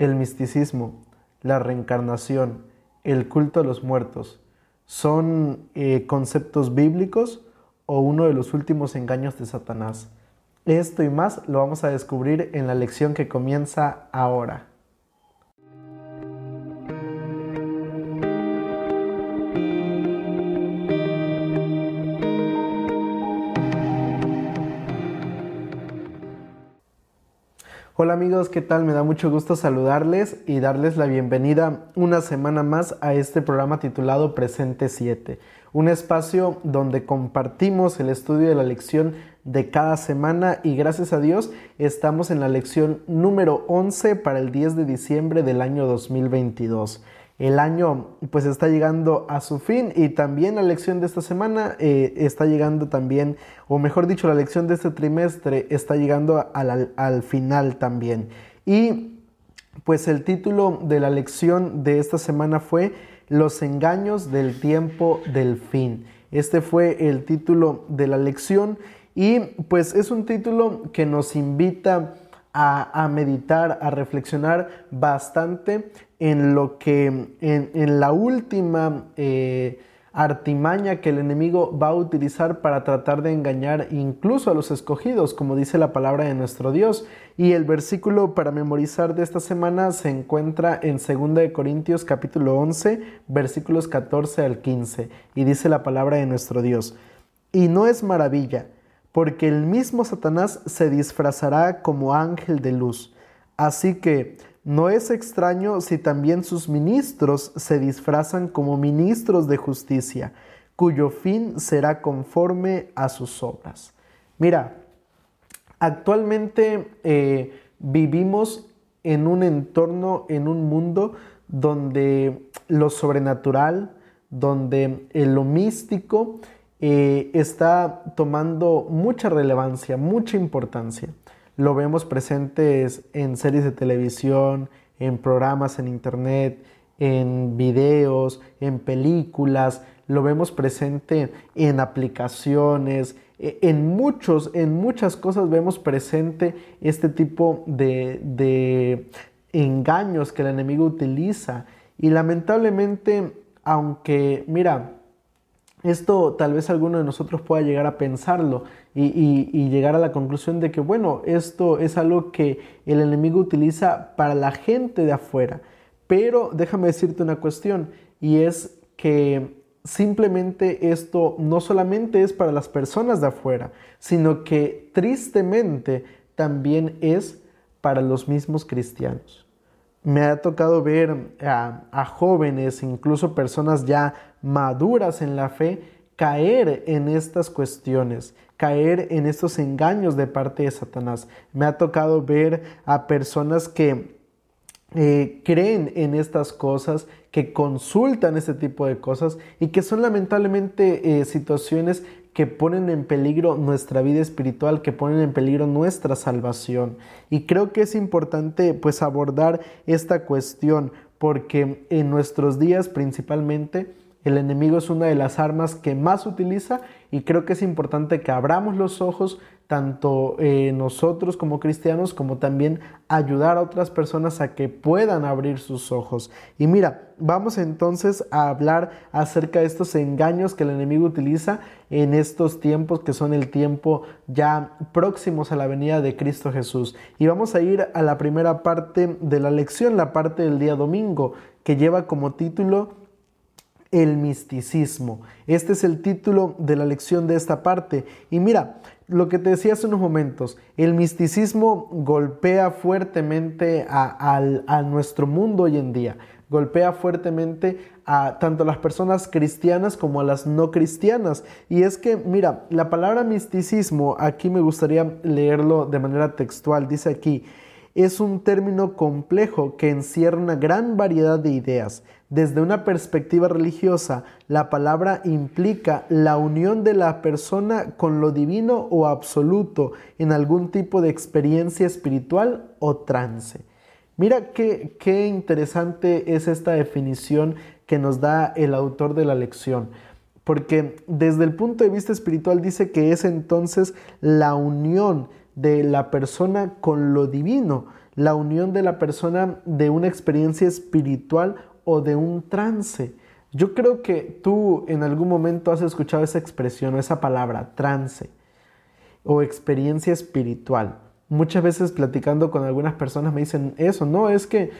el misticismo, la reencarnación, el culto a los muertos, ¿son eh, conceptos bíblicos o uno de los últimos engaños de Satanás? Esto y más lo vamos a descubrir en la lección que comienza ahora. Hola amigos, ¿qué tal? Me da mucho gusto saludarles y darles la bienvenida una semana más a este programa titulado Presente 7, un espacio donde compartimos el estudio de la lección de cada semana y gracias a Dios estamos en la lección número 11 para el 10 de diciembre del año 2022 el año pues está llegando a su fin y también la lección de esta semana eh, está llegando también, o mejor dicho, la lección de este trimestre está llegando al, al final también. Y pues el título de la lección de esta semana fue Los engaños del tiempo del fin. Este fue el título de la lección y pues es un título que nos invita a, meditar, a reflexionar bastante en lo que, en, la última eh, artimaña que el enemigo va a utilizar para tratar de engañar incluso a los escogidos, como dice la palabra de nuestro Dios. Y el versículo para memorizar de esta semana se encuentra en 2 Corintios capítulo 11, versículos 14 al 15, y dice la palabra de nuestro Dios. Y no es maravilla porque el mismo Satanás se disfrazará como ángel de luz. Así que no es extraño si también sus ministros se disfrazan como ministros de justicia, cuyo fin será conforme a sus obras. Mira, actualmente eh, vivimos en un entorno, en un mundo donde lo sobrenatural, donde lo místico eh, está tomando mucha relevancia, mucha importancia. Lo vemos presentes en series de televisión, en programas en internet, en videos, en películas, lo vemos presente en aplicaciones, e, en muchos, en muchas cosas vemos presente este tipo de, de engaños que el enemigo utiliza. Y lamentablemente, aunque, mira, esto tal vez alguno de nosotros pueda llegar a pensarlo y, llegar a la conclusión de que, bueno, esto es algo que el enemigo utiliza para la gente de afuera. Pero déjame decirte una cuestión y es que simplemente esto no solamente es para las personas de afuera, sino que tristemente también es para los mismos cristianos. Me ha tocado ver a, jóvenes, incluso personas ya maduras en la fe, caer en estas cuestiones, caer en estos engaños de parte de Satanás. Me ha tocado ver a personas que eh, creen en estas cosas, que consultan este tipo de cosas y que son lamentablemente eh, situaciones que ponen en peligro nuestra vida espiritual, que ponen en peligro nuestra salvación. Y creo que es importante pues abordar esta cuestión porque en nuestros días principalmente el enemigo es una de las armas que más utiliza y creo que es importante que abramos los ojos, tanto eh, nosotros como cristianos, como también ayudar a otras personas a que puedan abrir sus ojos. Y mira, vamos entonces a hablar acerca de estos engaños que el enemigo utiliza en estos tiempos que son el tiempo ya próximos a la venida de Cristo Jesús. Y vamos a ir a la primera parte de la lección, la parte del día domingo, que lleva como título el misticismo. Este es el título de la lección de esta parte. Y mira, lo que te decía hace unos momentos, el misticismo golpea fuertemente a, nuestro mundo hoy en día, golpea fuertemente a tanto a las personas cristianas como a las no cristianas. Y es que, mira, la palabra misticismo, aquí me gustaría leerlo de manera textual, dice aquí, es un término complejo que encierra una gran variedad de ideas. Desde una perspectiva religiosa, la palabra implica la unión de la persona con lo divino o absoluto en algún tipo de experiencia espiritual o trance. Mira qué, qué interesante es esta definición que nos da el autor de la lección porque desde el punto de vista espiritual dice que es entonces la unión de la persona con lo divino, la unión de la persona de una experiencia espiritual o de un trance. Yo creo que tú en algún momento has escuchado esa expresión o esa palabra, trance o experiencia espiritual. Muchas veces platicando con algunas personas me dicen eso, no, es que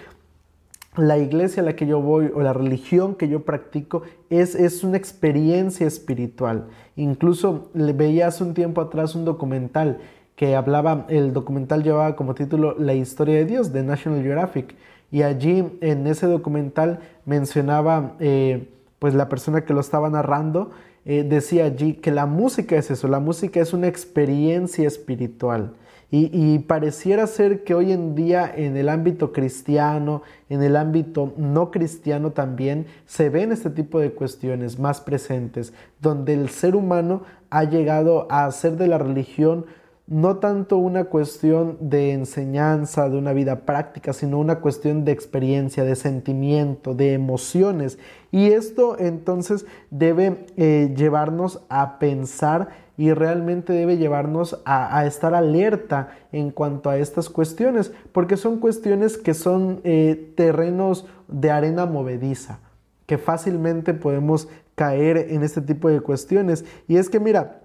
la iglesia a la que yo voy o la religión que yo practico es, es una experiencia espiritual. Incluso le veía hace un tiempo atrás un documental que hablaba, el documental llevaba como título La historia de Dios de National Geographic. Y allí en ese documental mencionaba, eh, pues la persona que lo estaba narrando, eh, decía allí que la música es eso, la música es una experiencia espiritual. Y, pareciera ser que hoy en día en el ámbito cristiano, en el ámbito no cristiano también, se ven este tipo de cuestiones más presentes, donde el ser humano ha llegado a hacer de la religión no tanto una cuestión de enseñanza, de una vida práctica, sino una cuestión de experiencia, de sentimiento, de emociones. Y esto entonces debe eh, llevarnos a pensar y realmente debe llevarnos a, estar alerta en cuanto a estas cuestiones, porque son cuestiones que son eh, terrenos de arena movediza, que fácilmente podemos caer en este tipo de cuestiones. Y es que mira,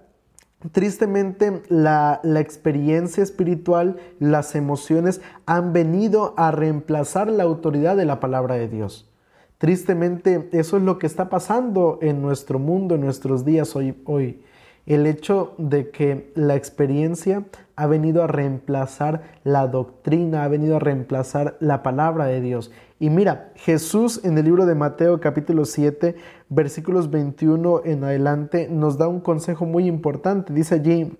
Tristemente, la, la, experiencia espiritual, las emociones han venido a reemplazar la autoridad de la palabra de Dios. Tristemente, eso es lo que está pasando en nuestro mundo, en nuestros días hoy. hoy el hecho de que la experiencia ha venido a reemplazar la doctrina, ha venido a reemplazar la palabra de Dios. Y mira, Jesús en el libro de Mateo capítulo 7, versículos 21 en adelante, nos da un consejo muy importante. Dice allí,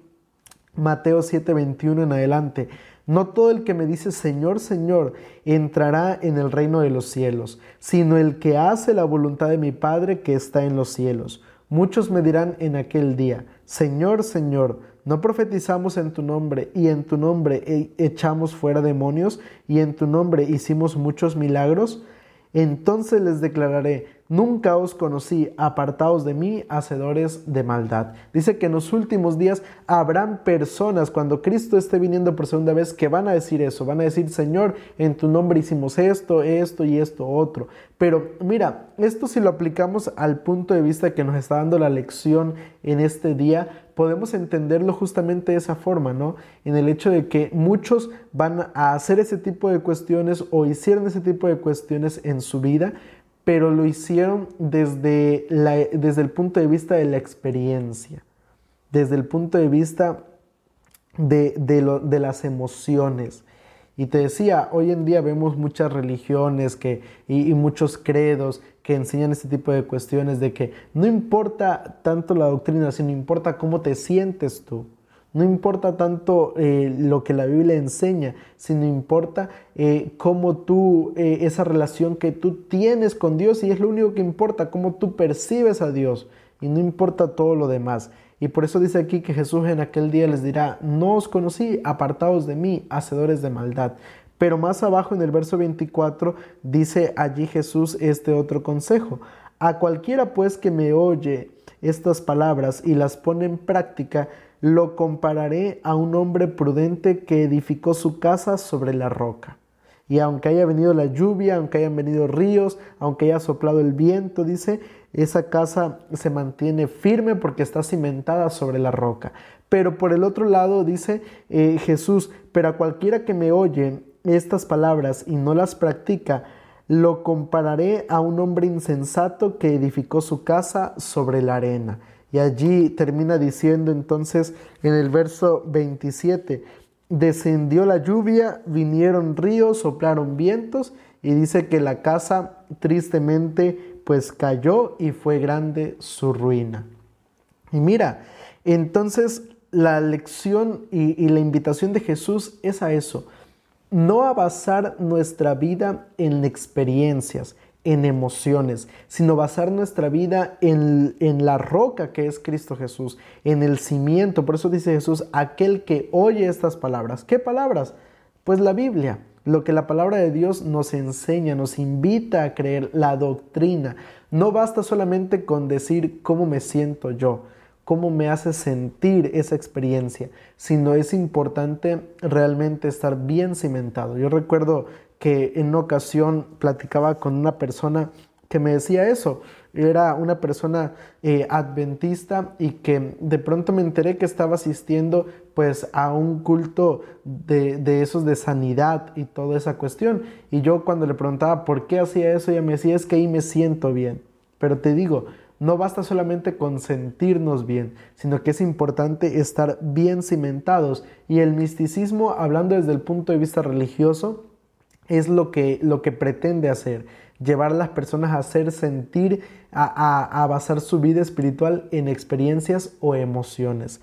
Mateo 7, 21 en adelante, no todo el que me dice Señor, Señor, entrará en el reino de los cielos, sino el que hace la voluntad de mi Padre que está en los cielos. Muchos me dirán en aquel día, Señor, Señor, ¿no profetizamos en tu nombre y en tu nombre e-, echamos fuera demonios y en tu nombre hicimos muchos milagros? Entonces les declararé, nunca os conocí, apartaos de mí, hacedores de maldad. Dice que en los últimos días habrán personas, cuando Cristo esté viniendo por segunda vez, que van a decir eso, van a decir, Señor, en tu nombre hicimos esto, esto y esto otro. Pero mira, esto si lo aplicamos al punto de vista que nos está dando la lección en este día, podemos entenderlo justamente de esa forma, ¿no? En el hecho de que muchos van a hacer ese tipo de cuestiones o hicieron ese tipo de cuestiones en su vida, pero lo hicieron desde, desde el punto de vista de la experiencia, desde el punto de vista de, de las emociones. Y te decía, hoy en día vemos muchas religiones que, y, muchos credos que enseñan este tipo de cuestiones de que no importa tanto la doctrina, sino importa cómo te sientes tú. No importa tanto eh, lo que la Biblia enseña, sino importa eh, cómo tú, eh, esa relación que tú tienes con Dios y es lo único que importa, cómo tú percibes a Dios y no importa todo lo demás. Y por eso dice aquí que Jesús en aquel día les dirá, no os conocí, apartados de mí, hacedores de maldad. Pero más abajo en el verso 24 dice allí Jesús este otro consejo. A cualquiera pues que me oye estas palabras y las pone en práctica, lo compararé a un hombre prudente que edificó su casa sobre la roca. Y aunque haya venido la lluvia, aunque hayan venido ríos, aunque haya soplado el viento, dice, esa casa se mantiene firme porque está cimentada sobre la roca. Pero por el otro lado dice eh, Jesús, pero a cualquiera que me oye estas palabras y no las practica, lo compararé a un hombre insensato que edificó su casa sobre la arena. Y allí termina diciendo entonces en el verso 27, descendió la lluvia, vinieron ríos, soplaron vientos y dice que la casa tristemente pues cayó y fue grande su ruina. Y mira, entonces la lección y, la invitación de Jesús es a eso, no a basar nuestra vida en experiencias, en emociones, sino basar nuestra vida en, la roca que es Cristo Jesús, en el cimiento. Por eso dice Jesús, aquel que oye estas palabras. ¿Qué palabras? Pues la Biblia, lo que la palabra de Dios nos enseña, nos invita a creer, la doctrina. No basta solamente con decir cómo me siento yo, cómo me hace sentir esa experiencia, sino es importante realmente estar bien cimentado. Yo recuerdo que en una ocasión platicaba con una persona que me decía eso. Era una persona eh, adventista y que de pronto me enteré que estaba asistiendo pues a un culto de, de, esos de sanidad y toda esa cuestión. Y yo cuando le preguntaba por qué hacía eso, ella me decía es que ahí me siento bien. Pero te digo, no basta solamente con sentirnos bien, sino que es importante estar bien cimentados. Y el misticismo, hablando desde el punto de vista religioso, es lo que, lo que pretende hacer, llevar a las personas a hacer sentir, a, a basar su vida espiritual en experiencias o emociones.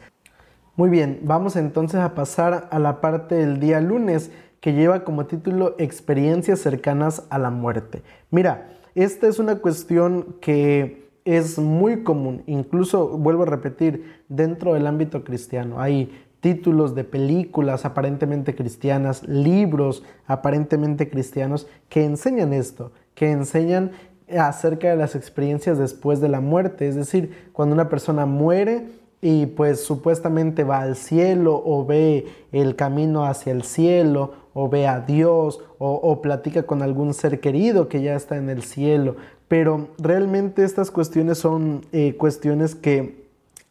Muy bien, vamos entonces a pasar a la parte del día lunes que lleva como título Experiencias cercanas a la muerte. Mira, esta es una cuestión que es muy común, incluso vuelvo a repetir, dentro del ámbito cristiano. Hay títulos de películas aparentemente cristianas, libros aparentemente cristianos que enseñan esto, que enseñan acerca de las experiencias después de la muerte, es decir, cuando una persona muere y pues supuestamente va al cielo o ve el camino hacia el cielo o ve a Dios o, platica con algún ser querido que ya está en el cielo, pero realmente estas cuestiones son eh, cuestiones que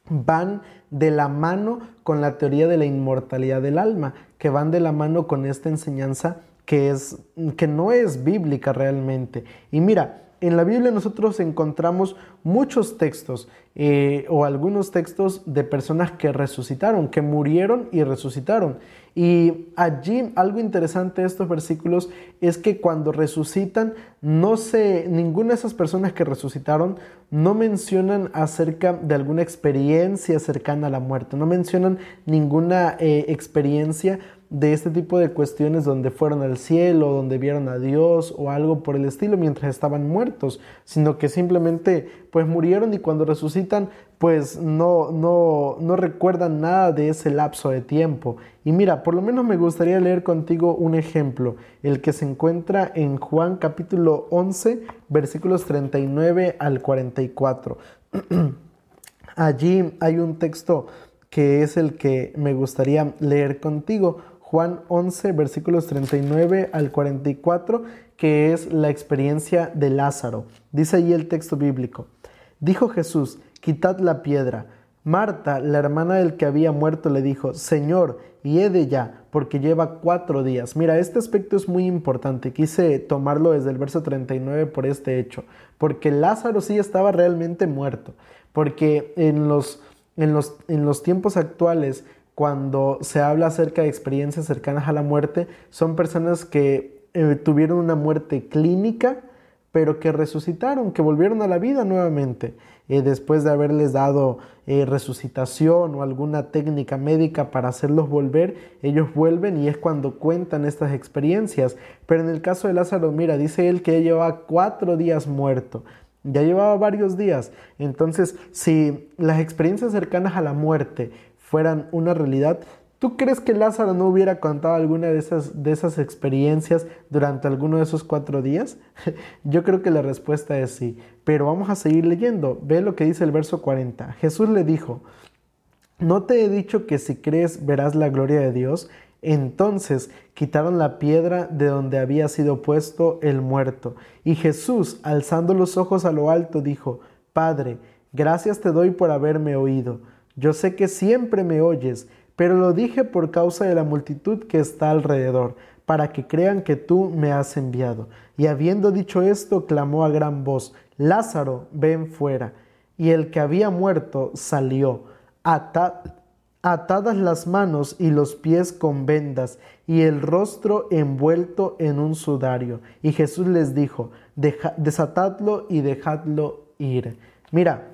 van de la mano con la teoría de la inmortalidad del alma, que van de la mano con esta enseñanza que, es, que no es bíblica realmente. Y mira, en la Biblia nosotros encontramos muchos textos eh, o algunos textos de personas que resucitaron, que murieron y resucitaron. Y allí algo interesante de estos versículos es que cuando resucitan, no se, ninguna de esas personas que resucitaron no mencionan acerca de alguna experiencia cercana a la muerte, no mencionan ninguna eh, experiencia de este tipo de cuestiones donde fueron al cielo, donde vieron a Dios o algo por el estilo mientras estaban muertos, sino que simplemente pues murieron y cuando resucitan pues no, no, no recuerdan nada de ese lapso de tiempo. Y mira, por lo menos me gustaría leer contigo un ejemplo, el que se encuentra en Juan capítulo 11, versículos 39 al 44. Allí hay un texto que es el que me gustaría leer contigo. Juan 11, versículos 39 al 44, que es la experiencia de Lázaro. Dice allí el texto bíblico. Dijo Jesús, quitad la piedra. Marta, la hermana del que había muerto, le dijo, Señor, hiede ya, porque lleva cuatro días. Mira, este aspecto es muy importante. Quise tomarlo desde el verso 39 por este hecho, porque Lázaro sí estaba realmente muerto, porque en los, en los, en los tiempos actuales cuando se habla acerca de experiencias cercanas a la muerte, son personas que eh, tuvieron una muerte clínica, pero que resucitaron, que volvieron a la vida nuevamente, eh, después de haberles dado eh, resucitación o alguna técnica médica para hacerlos volver, ellos vuelven y es cuando cuentan estas experiencias. Pero en el caso de Lázaro, mira, dice él que llevaba cuatro días muerto, ya llevaba varios días. Entonces, si las experiencias cercanas a la muerte fueran una realidad, ¿tú crees que Lázaro no hubiera contado alguna de esas, de esas experiencias durante alguno de esos cuatro días? Yo creo que la respuesta es sí, pero vamos a seguir leyendo. Ve lo que dice el verso 40. Jesús le dijo, ¿no te he dicho que si crees verás la gloria de Dios? Entonces quitaron la piedra de donde había sido puesto el muerto. Y Jesús, alzando los ojos a lo alto, dijo, Padre, gracias te doy por haberme oído. Yo sé que siempre me oyes, pero lo dije por causa de la multitud que está alrededor, para que crean que tú me has enviado. Y habiendo dicho esto, clamó a gran voz, Lázaro, ven fuera. Y el que había muerto salió, atadas las manos y los pies con vendas, y el rostro envuelto en un sudario. Y Jesús les dijo, desatadlo y dejadlo ir. Mira,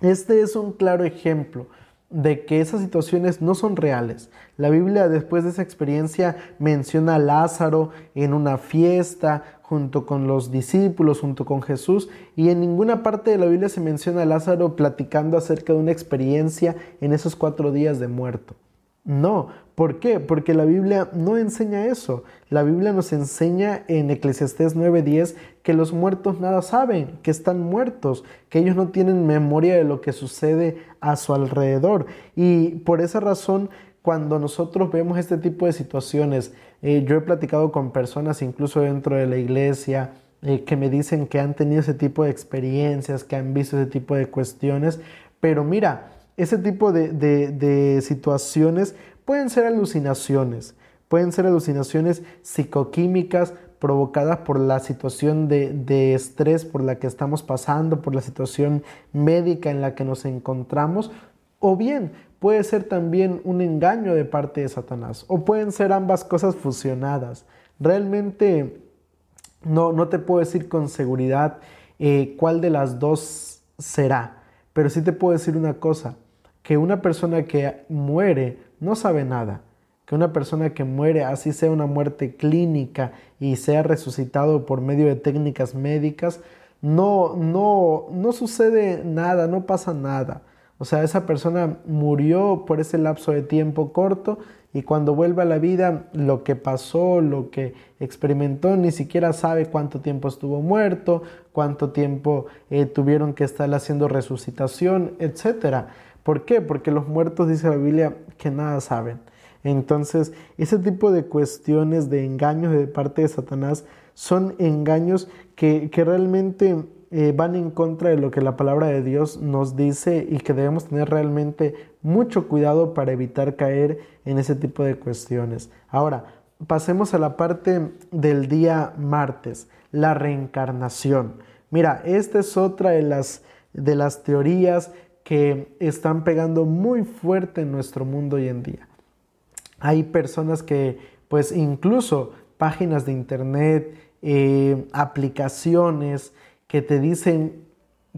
este es un claro ejemplo de que esas situaciones no son reales. La Biblia después de esa experiencia menciona a Lázaro en una fiesta junto con los discípulos, junto con Jesús, y en ninguna parte de la Biblia se menciona a Lázaro platicando acerca de una experiencia en esos cuatro días de muerto. No, ¿por qué? Porque la Biblia no enseña eso. La Biblia nos enseña en Eclesiastés 9:10 que los muertos nada saben, que están muertos, que ellos no tienen memoria de lo que sucede a su alrededor. Y por esa razón, cuando nosotros vemos este tipo de situaciones, eh, yo he platicado con personas incluso dentro de la iglesia, eh, que me dicen que han tenido ese tipo de experiencias, que han visto ese tipo de cuestiones, pero mira, ese tipo de, situaciones pueden ser alucinaciones, pueden ser alucinaciones psicoquímicas provocadas por la situación de, de, estrés por la que estamos pasando, por la situación médica en la que nos encontramos, o bien puede ser también un engaño de parte de Satanás, o pueden ser ambas cosas fusionadas. Realmente no, no te puedo decir con seguridad eh, cuál de las dos será, pero sí te puedo decir una cosa, que una persona que muere no sabe nada, que una persona que muere, así sea una muerte clínica y sea resucitado por medio de técnicas médicas, no, no, no sucede nada, no pasa nada. O sea, esa persona murió por ese lapso de tiempo corto y cuando vuelve a la vida, lo que pasó, lo que experimentó, ni siquiera sabe cuánto tiempo estuvo muerto, cuánto tiempo eh, tuvieron que estar haciendo resucitación, etc. ¿Por qué? Porque los muertos, dice la Biblia, que nada saben. Entonces, ese tipo de cuestiones de engaños de parte de Satanás son engaños que, que realmente eh, van en contra de lo que la palabra de Dios nos dice y que debemos tener realmente mucho cuidado para evitar caer en ese tipo de cuestiones. Ahora, pasemos a la parte del día martes, la reencarnación. Mira, esta es otra de las, de las teorías que están pegando muy fuerte en nuestro mundo hoy en día. Hay personas que, pues incluso páginas de internet, eh, aplicaciones, que te dicen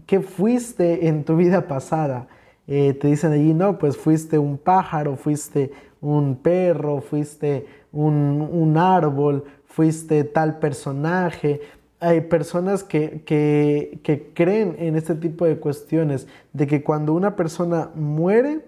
qué fuiste en tu vida pasada. Eh, te dicen allí, no, pues fuiste un pájaro, fuiste un perro, fuiste un, árbol, fuiste tal personaje. Hay personas que, que, creen en este tipo de cuestiones, de que cuando una persona muere,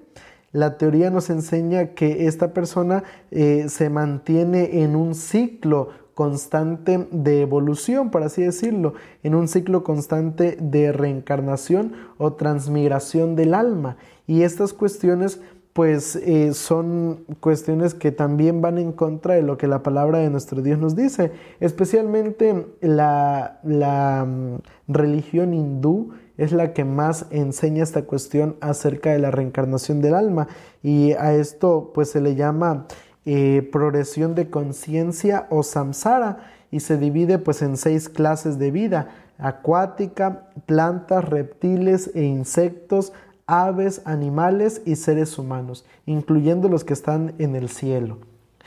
la teoría nos enseña que esta persona eh, se mantiene en un ciclo constante de evolución, por así decirlo, en un ciclo constante de reencarnación o transmigración del alma. Y estas cuestiones pues eh, son cuestiones que también van en contra de lo que la palabra de nuestro Dios nos dice, especialmente la, la mm, religión hindú es la que más enseña esta cuestión acerca de la reencarnación del alma y a esto pues se le llama eh, progresión de conciencia o samsara y se divide pues en seis clases de vida, acuática, plantas, reptiles e insectos, aves, animales y seres humanos, incluyendo los que están en el cielo.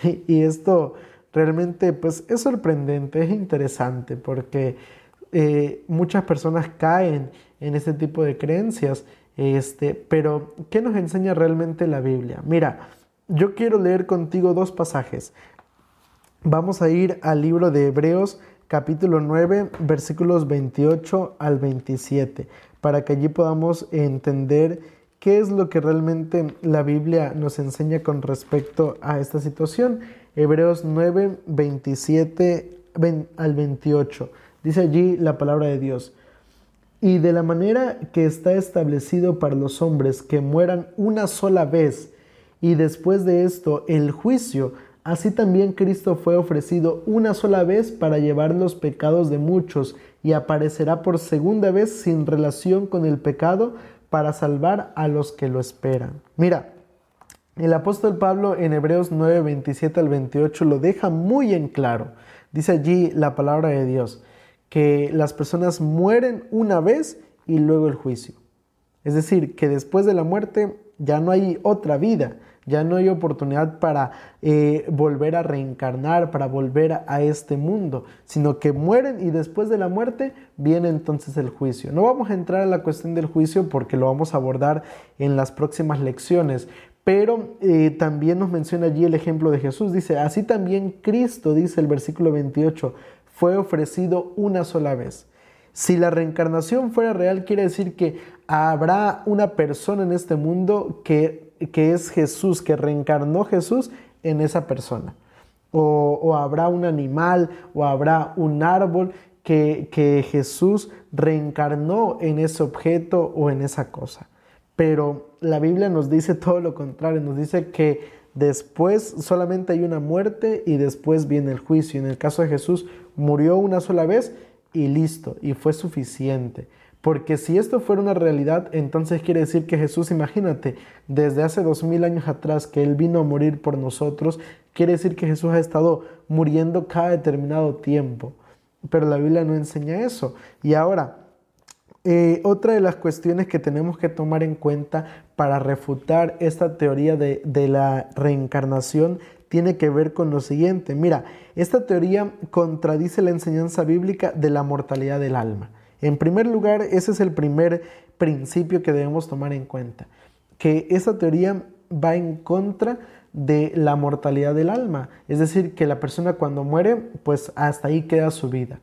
Y esto realmente pues es sorprendente, es interesante porque eh, muchas personas caen en este tipo de creencias, este, pero ¿qué nos enseña realmente la Biblia? Mira, yo quiero leer contigo dos pasajes. Vamos a ir al libro de Hebreos capítulo 9 versículos 28 al 27 para que allí podamos entender qué es lo que realmente la Biblia nos enseña con respecto a esta situación. Hebreos 9, 27 al 28. Dice allí la palabra de Dios. Y de la manera que está establecido para los hombres que mueran una sola vez, y después de esto el juicio. Así también Cristo fue ofrecido una sola vez para llevar los pecados de muchos y aparecerá por segunda vez sin relación con el pecado para salvar a los que lo esperan. Mira, el apóstol Pablo en Hebreos 9, 27 al 28 lo deja muy en claro. Dice allí la palabra de Dios, que las personas mueren una vez y luego el juicio. Es decir, que después de la muerte ya no hay otra vida, ya no hay oportunidad para eh, volver a reencarnar, para volver a, este mundo, sino que mueren y después de la muerte viene entonces el juicio. No vamos a entrar a la cuestión del juicio porque lo vamos a abordar en las próximas lecciones, pero eh, también nos menciona allí el ejemplo de Jesús. Dice, así también Cristo, dice el versículo 28, fue ofrecido una sola vez. Si la reencarnación fuera real, quiere decir que habrá una persona en este mundo que que es Jesús, que reencarnó Jesús en esa persona. O, habrá un animal o habrá un árbol que, que Jesús reencarnó en ese objeto o en esa cosa. Pero la Biblia nos dice todo lo contrario, nos dice que después solamente hay una muerte y después viene el juicio. En el caso de Jesús, murió una sola vez y listo, y fue suficiente. Porque si esto fuera una realidad, entonces quiere decir que Jesús, imagínate, desde hace dos mil años atrás que Él vino a morir por nosotros, quiere decir que Jesús ha estado muriendo cada determinado tiempo. Pero la Biblia no enseña eso. Y ahora, eh, otra de las cuestiones que tenemos que tomar en cuenta para refutar esta teoría de, de la reencarnación tiene que ver con lo siguiente. Mira, esta teoría contradice la enseñanza bíblica de la mortalidad del alma. En primer lugar, ese es el primer principio que debemos tomar en cuenta, que esa teoría va en contra de la mortalidad del alma, es decir, que la persona cuando muere, pues hasta ahí queda su vida.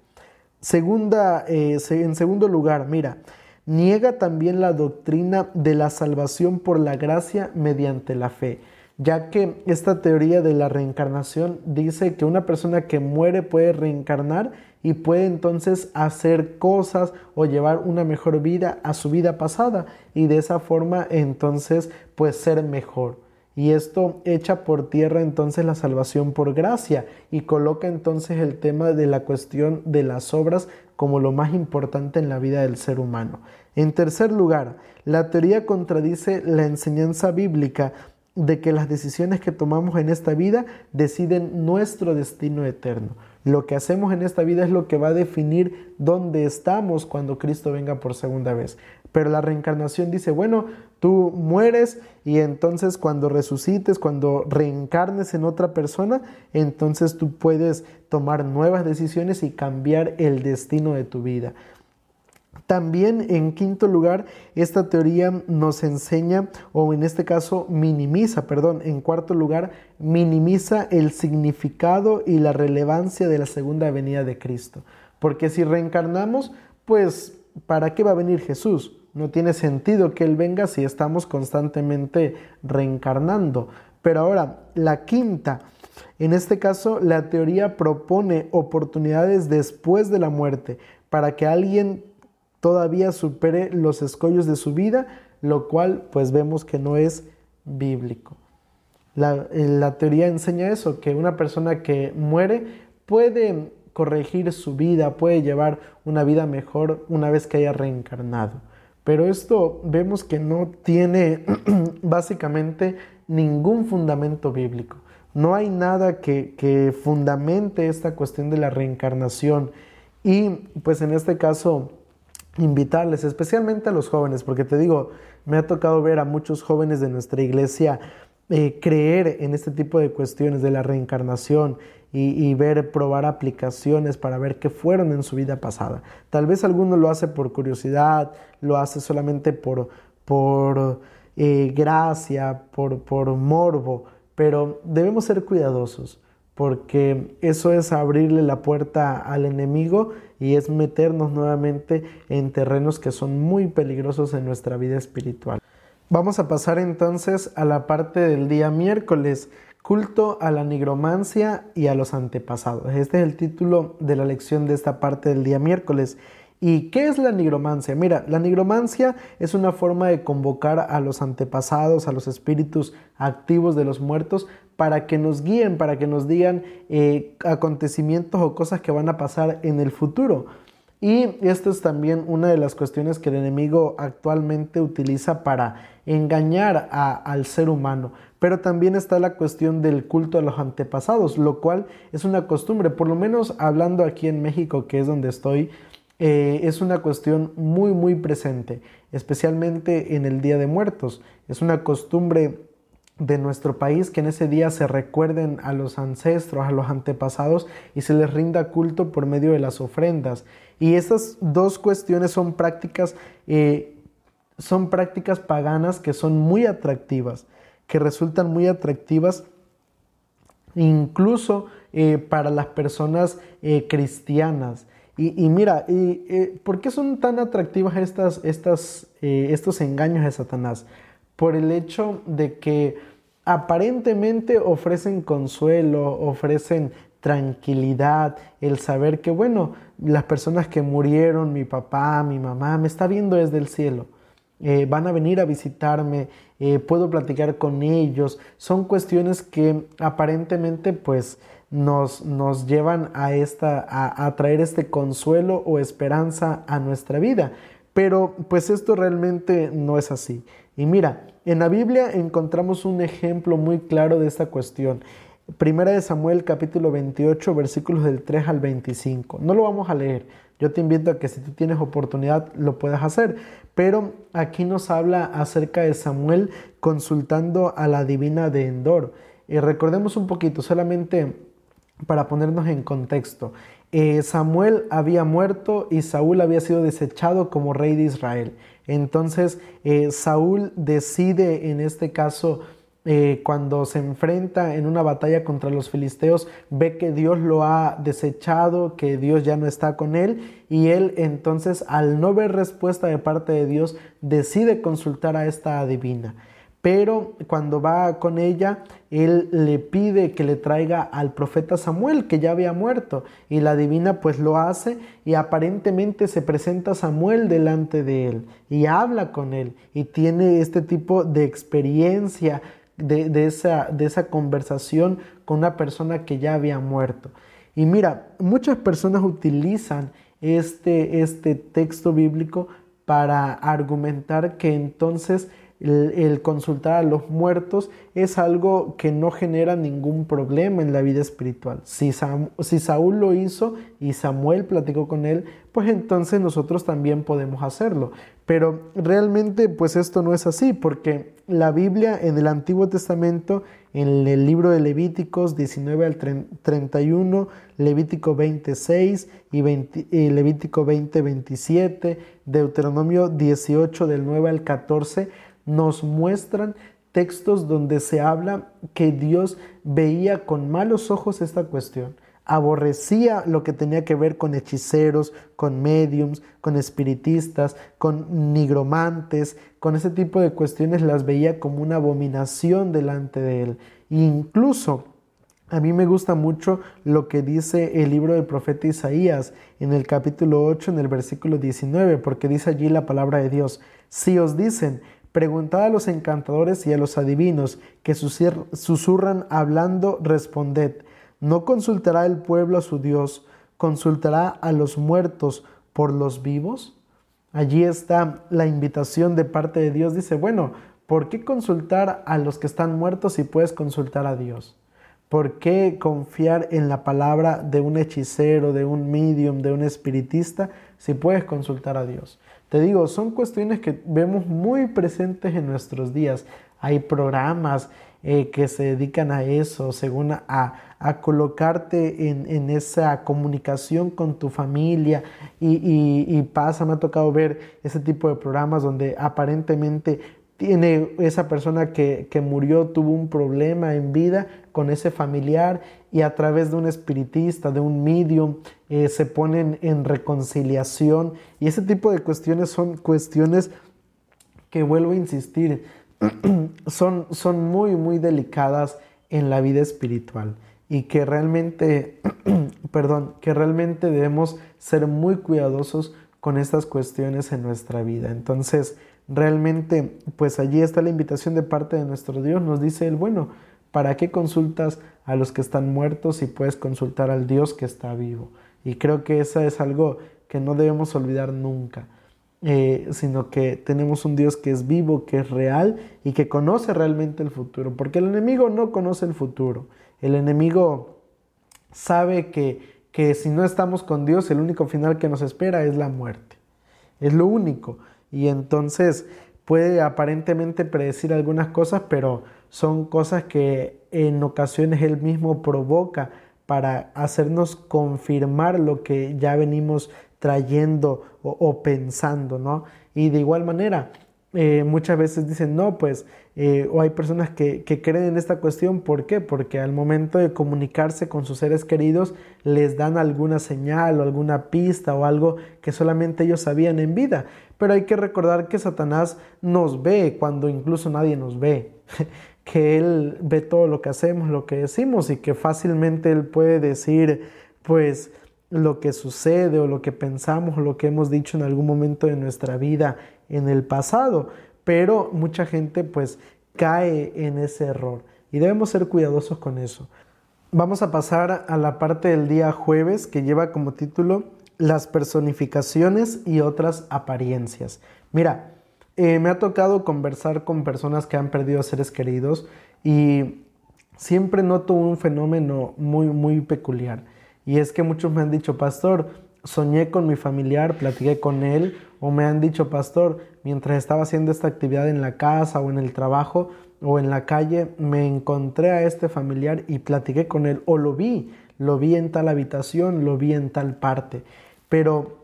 Segunda, eh, en segundo lugar, mira, niega también la doctrina de la salvación por la gracia mediante la fe, ya que esta teoría de la reencarnación dice que una persona que muere puede reencarnar y puede entonces hacer cosas o llevar una mejor vida a su vida pasada y de esa forma entonces pues ser mejor. Y esto echa por tierra entonces la salvación por gracia y coloca entonces el tema de la cuestión de las obras como lo más importante en la vida del ser humano. En tercer lugar, la teoría contradice la enseñanza bíblica de que las decisiones que tomamos en esta vida deciden nuestro destino eterno. Lo que hacemos en esta vida es lo que va a definir dónde estamos cuando Cristo venga por segunda vez. Pero la reencarnación dice, bueno, tú mueres y entonces cuando resucites, cuando reencarnes en otra persona, entonces tú puedes tomar nuevas decisiones y cambiar el destino de tu vida. También en quinto lugar, esta teoría nos enseña, o en este caso minimiza, perdón, en cuarto lugar, minimiza el significado y la relevancia de la segunda venida de Cristo. Porque si reencarnamos, pues, ¿para qué va a venir Jesús? No tiene sentido que Él venga si estamos constantemente reencarnando. Pero ahora, la quinta, en este caso, la teoría propone oportunidades después de la muerte para que alguien todavía supere los escollos de su vida, lo cual pues vemos que no es bíblico. La, la, teoría enseña eso, que una persona que muere puede corregir su vida, puede llevar una vida mejor una vez que haya reencarnado. Pero esto vemos que no tiene básicamente ningún fundamento bíblico. No hay nada que, que fundamente esta cuestión de la reencarnación. Y pues en este caso invitarles, especialmente a los jóvenes, porque te digo, me ha tocado ver a muchos jóvenes de nuestra iglesia eh, creer en este tipo de cuestiones de la reencarnación y, ver, probar aplicaciones para ver qué fueron en su vida pasada. Tal vez alguno lo hace por curiosidad, lo hace solamente por, por eh, gracia, por, por morbo, pero debemos ser cuidadosos porque eso es abrirle la puerta al enemigo y es meternos nuevamente en terrenos que son muy peligrosos en nuestra vida espiritual. Vamos a pasar entonces a la parte del día miércoles, culto a la nigromancia y a los antepasados. Este es el título de la lección de esta parte del día miércoles. ¿Y qué es la nigromancia? Mira, la nigromancia es una forma de convocar a los antepasados, a los espíritus activos de los muertos, para que nos guíen, para que nos digan eh, acontecimientos o cosas que van a pasar en el futuro. Y esto es también una de las cuestiones que el enemigo actualmente utiliza para engañar al ser humano. Pero también está la cuestión del culto a los antepasados, lo cual es una costumbre, por lo menos hablando aquí en México, que es donde estoy, eh, es una cuestión muy, muy presente, especialmente en el Día de Muertos. Es una costumbre de nuestro país que en ese día se recuerden a los ancestros, a los antepasados y se les rinda culto por medio de las ofrendas. Y estas dos cuestiones son prácticas, eh, son prácticas paganas que son muy atractivas, que resultan muy atractivas incluso eh, para las personas cristianas. Y, mira, y, ¿por qué son tan atractivas estas, estas, eh, estos engaños de Satanás? Por el hecho de que aparentemente ofrecen consuelo, ofrecen tranquilidad, el saber que, bueno, las personas que murieron, mi papá, mi mamá, me está viendo desde el cielo. Eh, van a venir a visitarme, eh, puedo platicar con ellos. Son cuestiones que aparentemente pues nos, nos llevan a, esta, a, a traer este consuelo o esperanza a nuestra vida. Pero pues esto realmente no es así. Y mira, en la Biblia encontramos un ejemplo muy claro de esta cuestión. Primera de Samuel capítulo 28 versículos del 3 al 25. No lo vamos a leer. Yo te invito a que si tú tienes oportunidad lo puedas hacer. Pero aquí nos habla acerca de Samuel consultando a la divina de Endor. Y recordemos un poquito, solamente para ponernos en contexto. Eh, Samuel había muerto y Saúl había sido desechado como rey de Israel. Entonces eh, Saúl decide en este caso eh, cuando se enfrenta en una batalla contra los filisteos, ve que Dios lo ha desechado, que Dios ya no está con él, y él entonces, al no ver respuesta de parte de Dios, decide consultar a esta adivina. Pero cuando va con ella, él le pide que le traiga al profeta Samuel, que ya había muerto, y la divina pues lo hace y aparentemente se presenta Samuel delante de él y habla con él y tiene este tipo de experiencia de, esa, de esa conversación con una persona que ya había muerto. Y mira, muchas personas utilizan este, este texto bíblico para argumentar que entonces el, consultar a los muertos es algo que no genera ningún problema en la vida espiritual. Si, Saúl lo hizo y Samuel platicó con él, pues entonces nosotros también podemos hacerlo. Pero realmente pues esto no es así, porque la Biblia en el Antiguo Testamento, en el libro de Levíticos 19 al 31, Levítico 26 y, y Levítico 20, 27, Deuteronomio 18 del 9 al 14, nos muestran textos donde se habla que Dios veía con malos ojos esta cuestión, aborrecía lo que tenía que ver con hechiceros, con mediums, con espiritistas, con nigromantes, con ese tipo de cuestiones las veía como una abominación delante de él. incluso a mí me gusta mucho lo que dice el libro del profeta Isaías en el capítulo 8, en el versículo 19, porque dice allí la palabra de Dios, si os dicen, Preguntad a los encantadores y a los adivinos que susurran hablando, responded. ¿No consultará el pueblo a su Dios? ¿Consultará a los muertos por los vivos? Allí está la invitación de parte de Dios. Dice, bueno, ¿por qué consultar a los que están muertos si puedes consultar a Dios? ¿Por qué confiar en la palabra de un hechicero, de un medium, de un espiritista si puedes consultar a Dios? Te digo, son cuestiones que vemos muy presentes en nuestros días. Hay programas eh, que se dedican a eso, según a, colocarte en, esa comunicación con tu familia y, y pasa, me ha tocado ver ese tipo de programas donde aparentemente tiene esa persona que, murió, tuvo un problema en vida con ese familiar y a través de un espiritista, de un medium, eh, se ponen en reconciliación. Y ese tipo de cuestiones son cuestiones que vuelvo a insistir, son, son muy, muy delicadas en la vida espiritual y que realmente, perdón, que realmente debemos ser muy cuidadosos con estas cuestiones en nuestra vida. Entonces, realmente, pues allí está la invitación de parte de nuestro Dios. Nos dice Él, bueno, ¿para qué consultas a los que están muertos si puedes consultar al Dios que está vivo? Y creo que eso es algo que no debemos olvidar nunca. Eh, sino que tenemos un Dios que es vivo, que es real y que conoce realmente el futuro, porque el enemigo no conoce el futuro. El enemigo sabe que, que si no estamos con Dios, el único final que nos espera es la muerte. Es lo único. Y entonces puede aparentemente predecir algunas cosas, pero son cosas que en ocasiones él mismo provoca para hacernos confirmar lo que ya venimos trayendo o, pensando, ¿no? Y de igual manera, eh, muchas veces dicen, no, pues, eh, o hay personas que, que, creen en esta cuestión, ¿por qué? Porque al momento de comunicarse con sus seres queridos les dan alguna señal o alguna pista o algo que solamente ellos sabían en vida. Pero hay que recordar que Satanás nos ve cuando incluso nadie nos ve, que Él ve todo lo que hacemos, lo que decimos y que fácilmente Él puede decir, pues, lo que sucede o lo que pensamos o lo que hemos dicho en algún momento de nuestra vida en el pasado, pero mucha gente pues cae en ese error y debemos ser cuidadosos con eso. Vamos a pasar a la parte del día jueves que lleva como título las personificaciones y otras apariencias. Mira, eh, me ha tocado conversar con personas que han perdido seres queridos y siempre noto un fenómeno muy, muy peculiar. Y es que muchos me han dicho, pastor, soñé con mi familiar, platiqué con él, o me han dicho, pastor, mientras estaba haciendo esta actividad en la casa o en el trabajo o en la calle, me encontré a este familiar y platiqué con él, o lo vi, lo vi en tal habitación, lo vi en tal parte. Pero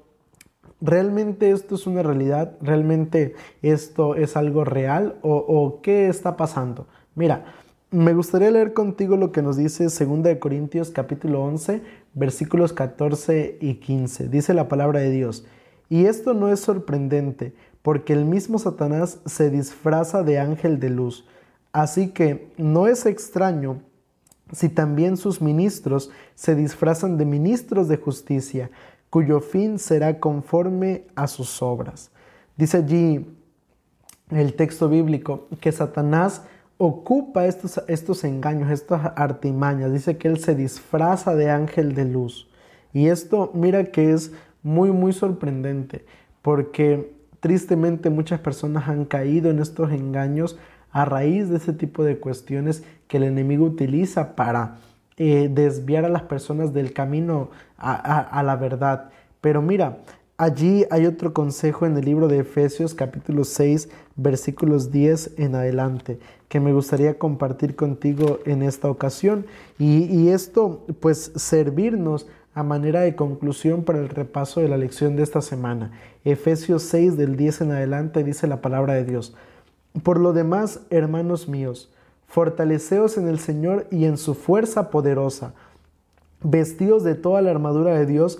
¿realmente esto es una realidad? ¿Realmente esto es algo real? ¿O, qué está pasando? Mira, me gustaría leer contigo lo que nos dice 2 Corintios capítulo 11, versículos 14 y 15. Dice la palabra de Dios. Y esto no es sorprendente, porque el mismo Satanás se disfraza de ángel de luz. Así que no es extraño si también sus ministros se disfrazan de ministros de justicia, cuyo fin será conforme a sus obras. Dice allí el texto bíblico que Satanás ocupa estos, estos engaños, estas artimañas. Dice que él se disfraza de ángel de luz. Y esto, mira que es muy, muy sorprendente, porque tristemente muchas personas han caído en estos engaños a raíz de ese tipo de cuestiones que el enemigo utiliza para eh, desviar a las personas del camino a la verdad. Pero mira, Allí hay otro consejo en el libro de Efesios capítulo 6 versículos 10 en adelante que me gustaría compartir contigo en esta ocasión y, esto pues servirnos a manera de conclusión para el repaso de la lección de esta semana. Efesios 6 del 10 en adelante dice la palabra de Dios. Por lo demás, hermanos míos, fortaleceos en el Señor y en su fuerza poderosa. Vestidos de toda la armadura de Dios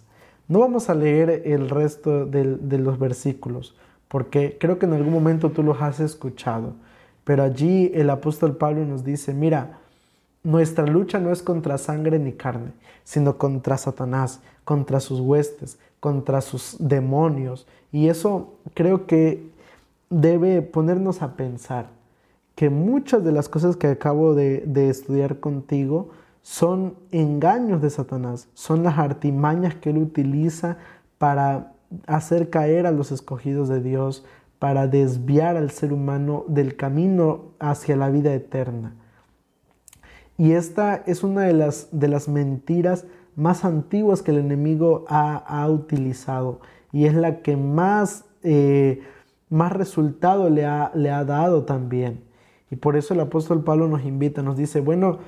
No vamos a leer el resto de, los versículos, porque creo que en algún momento tú los has escuchado, pero allí el apóstol Pablo nos dice, mira, nuestra lucha no es contra sangre ni carne, sino contra Satanás, contra sus huestes, contra sus demonios. Y eso creo que debe ponernos a pensar que muchas de las cosas que acabo de, estudiar contigo son engaños de Satanás, son las artimañas que él utiliza para hacer caer a los escogidos de Dios, para desviar al ser humano del camino hacia la vida eterna. Y esta es una de las, de las mentiras más antiguas que el enemigo ha, utilizado y es la que más, eh, más resultado le ha, le ha dado también. Y por eso el apóstol Pablo nos invita, nos dice, bueno,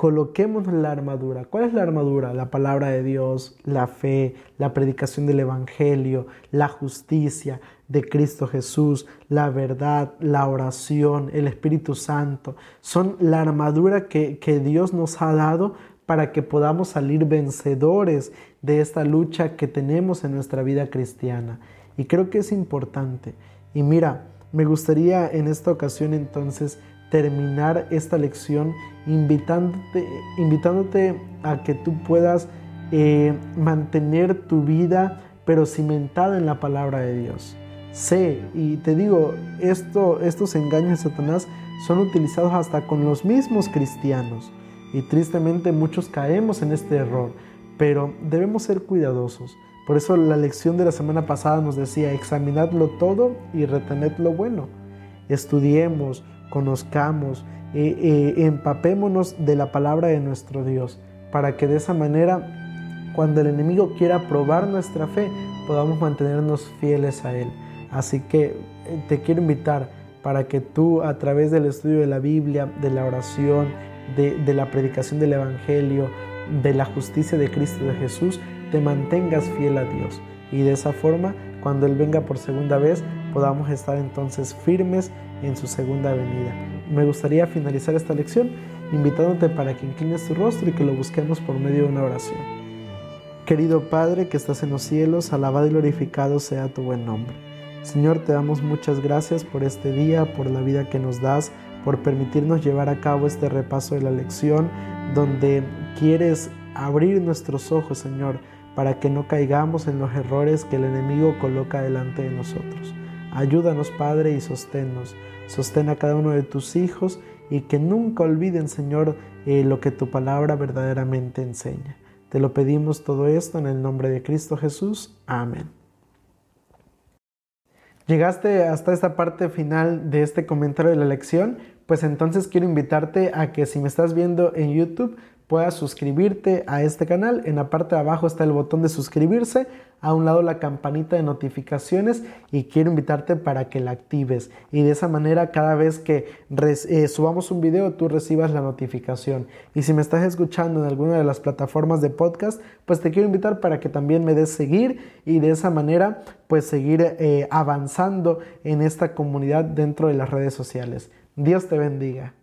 coloquemos la armadura. ¿Cuál es la armadura? La palabra de Dios, la fe, la predicación del Evangelio, la justicia de Cristo Jesús, la verdad, la oración, el Espíritu Santo. Son la armadura que, que Dios nos ha dado para que podamos salir vencedores de esta lucha que tenemos en nuestra vida cristiana. Y creo que es importante. Y mira, me gustaría en esta ocasión entonces terminar esta lección invitándote, invitándote a que tú puedas eh, mantener tu vida pero cimentada en la palabra de Dios. Sé, y te digo, esto, estos engaños de Satanás son utilizados hasta con los mismos cristianos. Y tristemente muchos caemos en este error, pero debemos ser cuidadosos. Por eso la lección de la semana pasada nos decía, examinadlo todo y retened lo bueno. estudiemos, conozcamos, eh, eh, empapémonos de la palabra de nuestro Dios, para que de esa manera, cuando el enemigo quiera probar nuestra fe, podamos mantenernos fieles a Él. Así que eh, te quiero invitar para que tú a través del estudio de la Biblia, de la oración, de, de la predicación del Evangelio, de la justicia de Cristo de Jesús, te mantengas fiel a Dios. Y de esa forma, cuando Él venga por segunda vez, podamos estar entonces firmes en su segunda venida. Me gustaría finalizar esta lección invitándote para que inclines tu rostro y que lo busquemos por medio de una oración. Querido Padre que estás en los cielos, alabado y glorificado sea tu buen nombre. Señor, te damos muchas gracias por este día, por la vida que nos das, por permitirnos llevar a cabo este repaso de la lección, donde quieres abrir nuestros ojos, Señor, para que no caigamos en los errores que el enemigo coloca delante de nosotros. Ayúdanos, Padre, y sosténnos. Sostén a cada uno de tus hijos y que nunca olviden, Señor, eh, lo que tu palabra verdaderamente enseña. Te lo pedimos todo esto en el nombre de Cristo Jesús. Amén. Llegaste hasta esta parte final de este comentario de la lección, pues entonces quiero invitarte a que si me estás viendo en YouTube, puedas suscribirte a este canal. En la parte de abajo está el botón de suscribirse, a un lado la campanita de notificaciones y quiero invitarte para que la actives y de esa manera cada vez que eh, subamos un video tú recibas la notificación. Y si me estás escuchando en alguna de las plataformas de podcast, pues te quiero invitar para que también me des seguir y de esa manera pues seguir eh, avanzando en esta comunidad dentro de las redes sociales. Dios te bendiga.